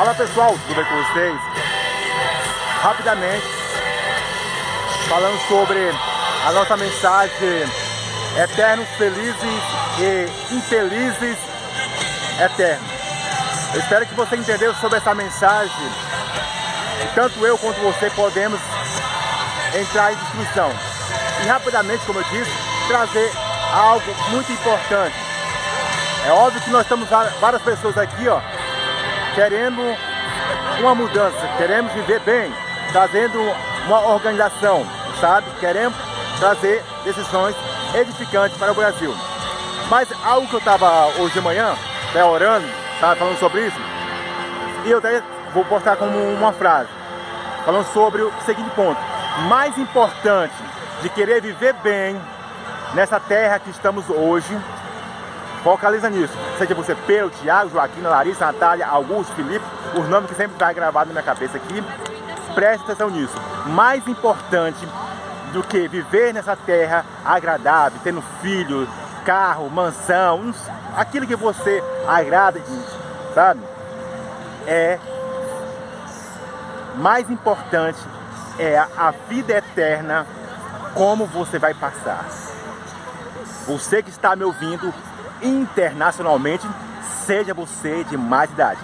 Fala pessoal, tudo bem com vocês? Rapidamente, falando sobre a nossa mensagem Eternos Felizes e Infelizes Eternos. Eu espero que você entendeu sobre essa mensagem. Tanto eu quanto você podemos entrar em discussão. E rapidamente, como eu disse, trazer algo muito importante. É óbvio que nós estamos várias pessoas aqui, ó, querendo uma mudança, queremos viver bem, trazendo uma organização, sabe? Queremos trazer decisões edificantes para o Brasil. Mas algo que eu estava hoje de manhã, até orando, estava falando sobre isso, e eu até vou postar como uma frase, falando sobre o seguinte ponto. Mais importante de querer viver bem nessa terra que estamos hoje, Focaliza nisso. Seja você Pedro, Tiago, Joaquim, Larissa, Natália, Augusto, Felipe, os nomes que sempre estão gravados na minha cabeça aqui. Preste atenção nisso. Mais importante do que viver nessa terra agradável, tendo filhos, carro, mansão, aquilo que você agrada, sabe? É mais importante é a vida eterna, como você vai passar. Você que está me ouvindo, internacionalmente, seja você de mais idade.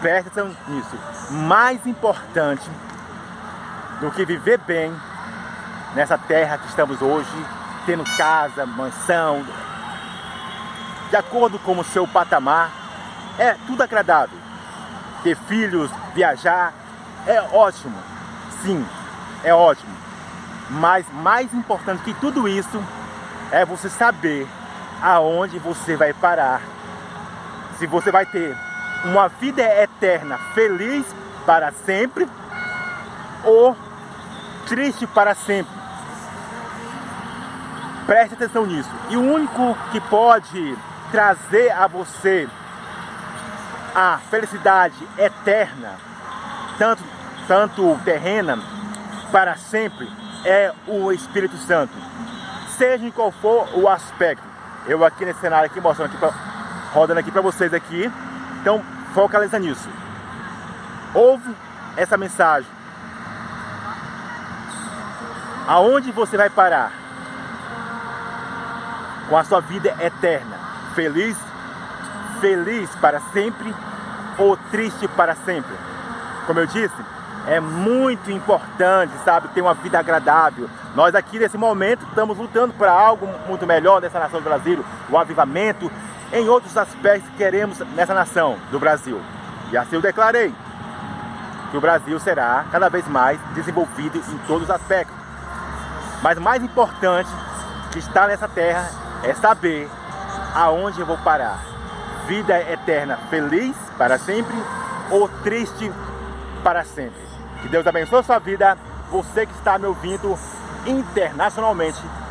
Preste atenção nisso. Mais importante do que viver bem nessa terra que estamos hoje, tendo casa, mansão, de acordo com o seu patamar, é tudo agradável. Ter filhos, viajar, é ótimo. Sim, é ótimo. Mas mais importante que tudo isso é você saber aonde você vai parar. Se você vai ter uma vida eterna feliz para sempre ou triste para sempre. Preste atenção nisso. E o único que pode trazer a você a felicidade eterna, tanto, tanto terrena, para sempre, é o Espírito Santo. Seja em qual for o aspecto eu aqui nesse cenário aqui, mostrando aqui, pra, rodando aqui para vocês aqui. Então, focaliza nisso. Ouve essa mensagem. Aonde você vai parar? Com a sua vida eterna. Feliz, feliz para sempre ou triste para sempre. Como eu disse, é muito importante, sabe, ter uma vida agradável. Nós aqui nesse momento estamos lutando para algo muito melhor nessa nação do Brasil, o avivamento, em outros aspectos que queremos nessa nação do Brasil. E assim eu declarei que o Brasil será cada vez mais desenvolvido em todos os aspectos. Mas mais importante que está nessa terra é saber aonde eu vou parar. Vida eterna feliz para sempre ou triste para sempre. Que Deus abençoe a sua vida, você que está me ouvindo internacionalmente